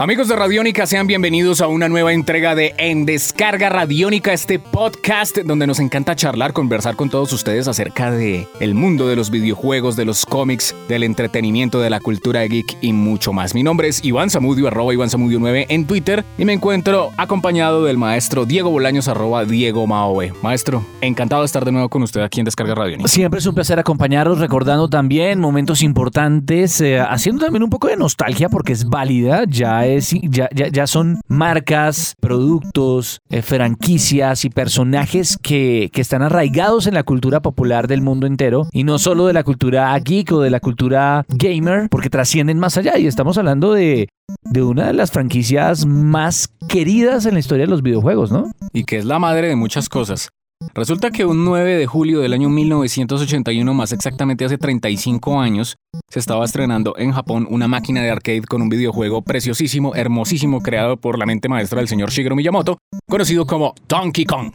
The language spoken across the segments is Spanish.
Amigos de Radiónica, sean bienvenidos a una nueva entrega de En Descarga Radiónica, este podcast donde nos encanta charlar, conversar con todos ustedes acerca de el mundo de los videojuegos, de los cómics, del entretenimiento, de la cultura geek y mucho más. Mi nombre es Iván Zamudio, arroba Iván Zamudio 9 en Twitter y me encuentro acompañado del maestro Diego Bolaños, arroba Diego Maoe. Maestro, encantado de estar de nuevo con usted aquí en Descarga Radiónica. Siempre es un placer acompañaros, recordando también momentos importantes, eh, haciendo también un poco de nostalgia porque es válida, ya ya, son marcas, productos, eh, franquicias y personajes que, que están arraigados en la cultura popular del mundo entero y no solo de la cultura geek o de la cultura gamer, porque trascienden más allá y estamos hablando de, de una de las franquicias más queridas en la historia de los videojuegos, ¿no? Y que es la madre de muchas cosas. Resulta que un 9 de julio del año 1981, más exactamente hace 35 años, se estaba estrenando en Japón una máquina de arcade con un videojuego preciosísimo, hermosísimo, creado por la mente maestra del señor Shigeru Miyamoto, conocido como Donkey Kong.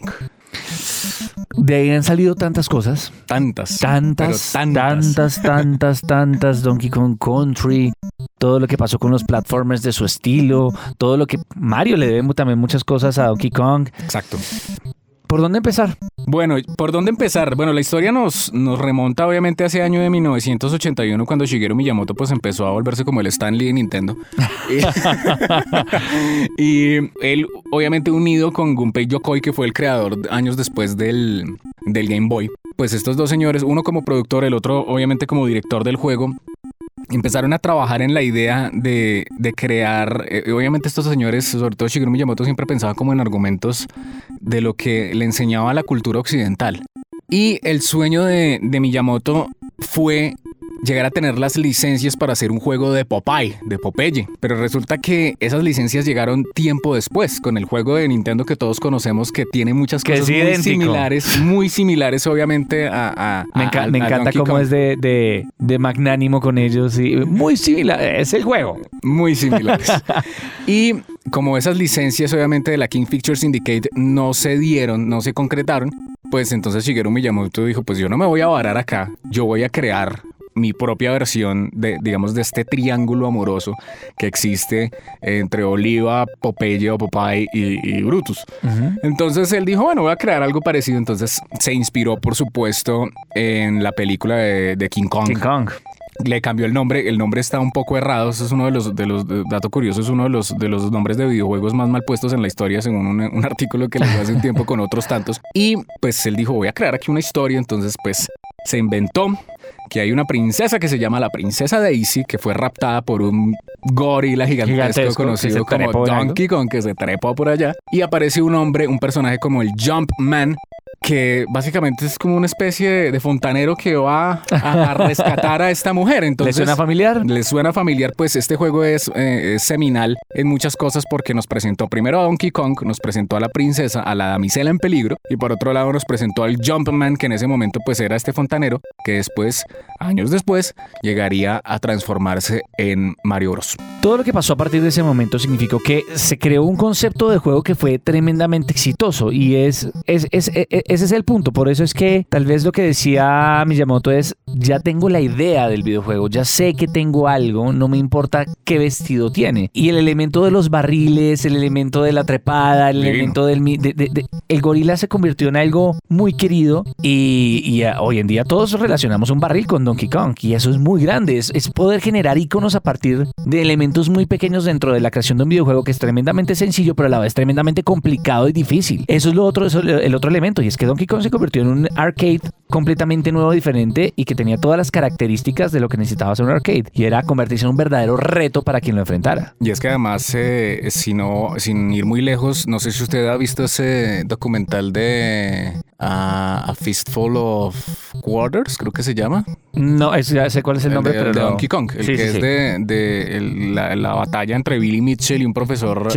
De ahí han salido tantas cosas. Tantas. Tantas, tantas, tantas, tantas, Donkey Kong Country, todo lo que pasó con los platformers de su estilo, todo lo que Mario le debe también muchas cosas a Donkey Kong. Exacto. ¿Por dónde empezar? Bueno, ¿por dónde empezar? Bueno, la historia nos, nos remonta obviamente a ese año de 1981 cuando Shigeru Miyamoto pues empezó a volverse como el Stanley de Nintendo. y, él obviamente unido con Gunpei Yokoi que fue el creador años después del, del Game Boy. Pues estos dos señores, uno como productor, el otro obviamente como director del juego, empezaron a trabajar en la idea de, crear, eh, obviamente estos señores, sobre todo Shigeru Miyamoto, siempre pensaba como en argumentos de lo que le enseñaba la cultura occidental. Y el sueño de, de Miyamoto fue llegar a tener las licencias para hacer un juego de Popeye, de Popeye. Pero resulta que esas licencias llegaron tiempo después, con el juego de Nintendo que todos conocemos, que tiene muchas cosas muy similares, muy similares obviamente a... me, encanta cómo es de, magnánimo con ellos y muy similar, es el juego. Muy similares. y como esas licencias obviamente de la King Pictures Syndicate no se dieron, no se concretaron, pues entonces Shigeru Miyamoto dijo, pues yo no me voy a varar acá, yo voy a crear mi propia versión de, digamos, de este triángulo amoroso que existe entre Oliva, Popeye o Popeye y, Brutus. Entonces él dijo, bueno, voy a crear algo parecido. Entonces se inspiró, por supuesto, en la película de, King Kong. King Kong le cambió el nombre, el nombre está un poco errado, eso es uno de los, de los datos curiosos, es uno de los, de los nombres de videojuegos más mal puestos en la historia, según un, artículo que le dio hace un tiempo con otros tantos. Y pues él dijo, voy a crear aquí una historia, entonces pues se inventó que hay una princesa que se llama la princesa Daisy, que fue raptada por un gorila gigantesco, conocido como Donkey Kong, que se trepó por allá. Y aparece un hombre, un personaje como el Jumpman, que básicamente es como una especie de, fontanero que va a, rescatar a esta mujer. Entonces, ¿Le suena familiar? Le suena familiar, pues este juego es, eh, seminal en muchas cosas porque nos presentó primero a Donkey Kong, nos presentó a la princesa, a la damisela en peligro, y por otro lado nos presentó al Jumpman, que en ese momento pues era este fontanero, que después, años después, llegaría a transformarse en Mario Bros. Todo lo que pasó a partir de ese momento significó que se creó un concepto de juego que fue tremendamente exitoso y es, es, es, es ese es el punto. Por eso es que tal vez lo que decía Miyamoto es, ya tengo la idea del videojuego, ya sé que tengo algo, no me importa qué vestido tiene. Y el elemento de los barriles, el elemento de la trepada, el elemento del... el gorila se convirtió en algo muy querido y, hoy en día todos relacionamos un barril con Donkey Kong y eso es muy grande. Es, es poder generar iconos a partir de elementos muy pequeños dentro de la creación de un videojuego que es tremendamente sencillo, pero a la vez tremendamente complicado y difícil. Eso es lo otro, eso es el otro elemento y es que Donkey Kong se convirtió en un arcade completamente nuevo, diferente y que tenía todas las características de lo que necesitaba ser un arcade. Y era convertirse en un verdadero reto para quien lo enfrentara. Y es que además, eh, si no, sin ir muy lejos, no sé si usted ha visto ese documental de a, Fistful of Quarters, creo que se llama. No, sé cuál es el nombre, pero de Donkey Kong, el que es de, la, batalla entre Billy Mitchell y un profesor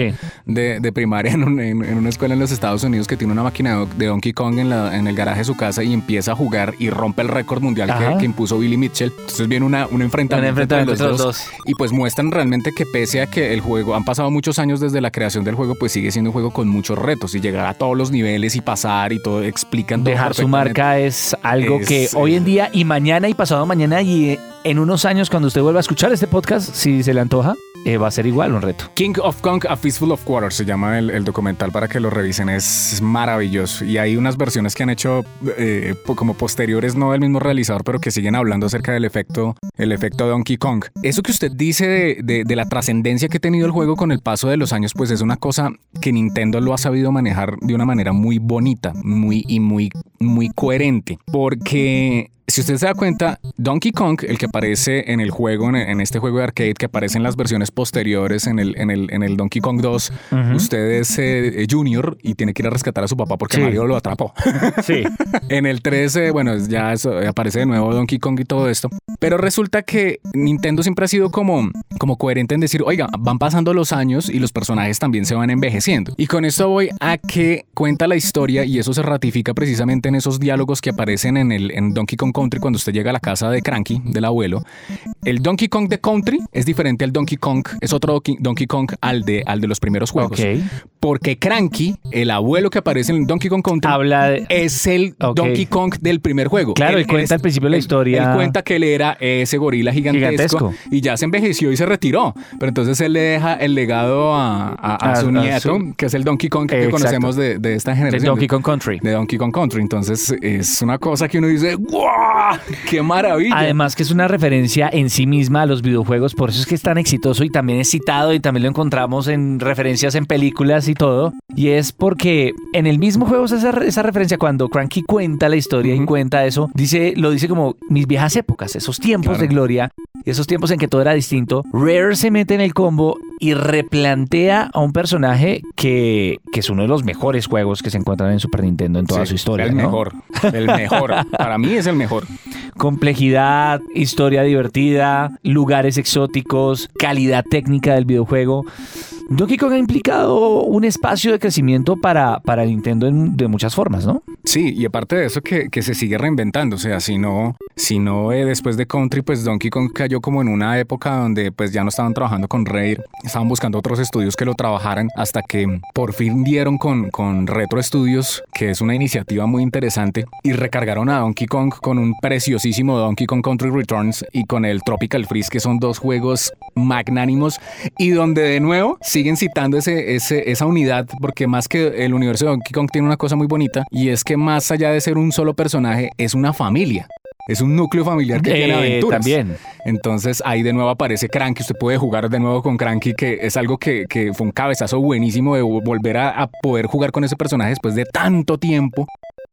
de, primaria en, una escuela en los Estados Unidos que tiene una máquina de Donkey Kong en, la, en el garaje de su casa y empieza a jugar jugar y rompe el récord mundial que, impuso Billy Mitchell. Entonces viene una, un enfrentamiento, Un enfrentamiento entre los entre dos, los dos. y pues muestran realmente que pese a que el juego, han pasado muchos años desde la creación del juego, pues sigue siendo un juego con muchos retos y llegar a todos los niveles y pasar y todo, explican todo Dejar su marca es algo Es- que hoy en día y mañana y pasado mañana y eh, en unos años cuando usted vuelva a escuchar este podcast, si se le antoja, eh, va a ser igual un reto. King of Kong, A Fistful of Quarters se llama el, documental para que lo revisen. Es maravilloso. Y hay unas versiones que han hecho eh, como posteriores, no del mismo realizador, pero que siguen hablando acerca del efecto, el efecto Donkey Kong. Eso que usted dice de, de- de la trascendencia que ha tenido el juego con el paso de los años, pues es una cosa que Nintendo lo ha sabido manejar de una manera muy bonita, muy y muy, muy coherente. Porque si usted se da cuenta, Donkey Kong, el que aparece en el juego, en, este juego de arcade, que aparece en las versiones posteriores, en el, en el, en el Donkey Kong 2, Ujú. usted es eh, Junior y tiene que ir a rescatar a su papá porque Sí. Mario lo atrapó. Sí. En el 13, bueno, ya eso, eh, aparece de nuevo Donkey Kong y todo esto. Pero resulta que Nintendo siempre ha sido como, como coherente en decir, oiga, van pasando los años y los personajes también se van envejeciendo. Y con esto voy a que cuenta la historia y eso se ratifica precisamente en esos diálogos que aparecen en el en Donkey Kong Country cuando usted llega a la casa de Cranky, del abuelo. El Donkey Kong de Country es diferente al Donkey Kong, es otro Donkey- Kong al de, al de los primeros juegos. Ok. Porque Cranky, el abuelo que aparece en Donkey Kong Country, Habla de... es el. Donkey Kong del primer juego. Claro, él cuenta al principio de la él- historia. Él cuenta que él era ese gorila gigantesco, Gigantesco. y ya se envejeció y se retiró. Pero entonces él le deja el legado a, a- a A- su nieto, su- que es el Donkey Kong que Exacto. conocemos de, de esta de generación. Donkey Kong Country. de Donkey Kong Country. Entonces es una cosa que uno dice, ¡guau! ¡Qué maravilla! Además que es una referencia en sí misma a los videojuegos, por eso es que es tan exitoso y también es citado y también lo encontramos en referencias en películas y todo. Y es porque en el mismo juego es esa, esa referencia cuando Cranky cuenta la historia y cuenta eso, dice, lo dice como mis viejas épocas, esos tiempos Claro. de gloria, esos tiempos en que todo era distinto. Rare se mete en el combo y replantea a un personaje que, que es uno de los mejores juegos que se encuentran en Super Nintendo en toda Sí, su historia. El ¿no? mejor. El mejor. Para mí es el mejor. complejidad, historia divertida, lugares exóticos, calidad técnica del videojuego. Donkey Kong ha implicado un espacio de crecimiento para, para Nintendo en- de muchas formas, ¿no? Sí, y aparte de eso que, que se sigue reinventando, o sea, si no, si no eh, después de Country, pues Donkey Kong cayó como en una época donde pues ya no estaban trabajando con Rare, estaban buscando otros estudios que lo trabajaran hasta que por fin dieron con, con Retro Studios, que es una iniciativa muy interesante, y recargaron a Donkey Kong con un preciosísimo Donkey Kong Country Returns y con el Tropical Freeze, que son dos juegos magnánimos y donde de nuevo siguen citando ese, ese, esa unidad, porque más que el universo de Donkey Kong tiene una cosa muy bonita y es que más allá de ser un solo personaje, es una familia. Es un núcleo familiar que tiene Eh, aventuras. También. Entonces ahí de nuevo aparece Cranky. Usted puede jugar de nuevo con Cranky, que es algo que, que fue un cabezazo buenísimo de volver a, a poder jugar con ese personaje después de tanto tiempo.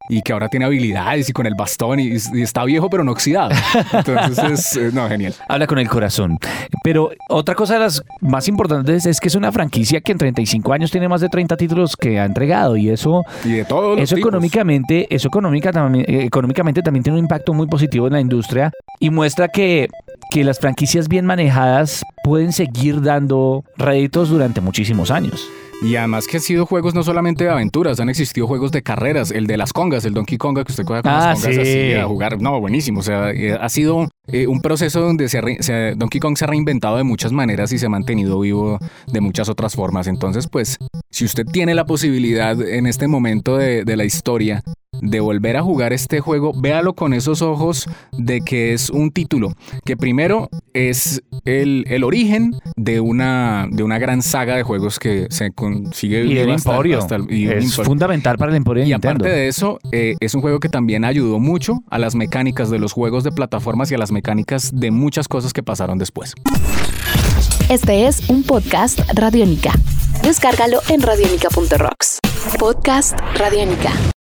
Y que ahora tiene habilidades y con el bastón y, y está viejo pero no oxidado. Entonces es, eh, no, genial. Habla con el corazón. Pero otra cosa de las más importantes es que es una franquicia que en 35 años tiene más de 30 títulos que ha entregado y eso Y de todos Eso tipos. económicamente, eso económica también- eh, económicamente también tiene un impacto muy positivo en la industria y muestra que, que las franquicias bien manejadas pueden seguir dando réditos durante muchísimos años. Y además que han sido juegos no solamente de aventuras, han existido juegos de carreras, el de las congas, el Donkey Konga que usted juega con Ah, las congas sí. así a jugar, no, buenísimo, o sea, eh, ha sido eh, un proceso donde se, re- Donkey Kong se ha reinventado de muchas maneras y se ha mantenido vivo de muchas otras formas, entonces pues si usted tiene la posibilidad en este momento de, de la historia de volver a jugar este juego, véalo con esos ojos de que es un título, que primero es el, el origen de una, de una gran saga de juegos que se consigue Y el hasta- Emporio hasta el- y el es Emporio. fundamental para el Emporio de Y Nintendo. aparte de eso, eh, es un juego que también ayudó mucho a las mecánicas de los juegos de plataformas y a las mecánicas de muchas cosas que pasaron después. Este es un podcast Radiónica. Descárgalo en radiónica.rocks. Podcast Radiónica.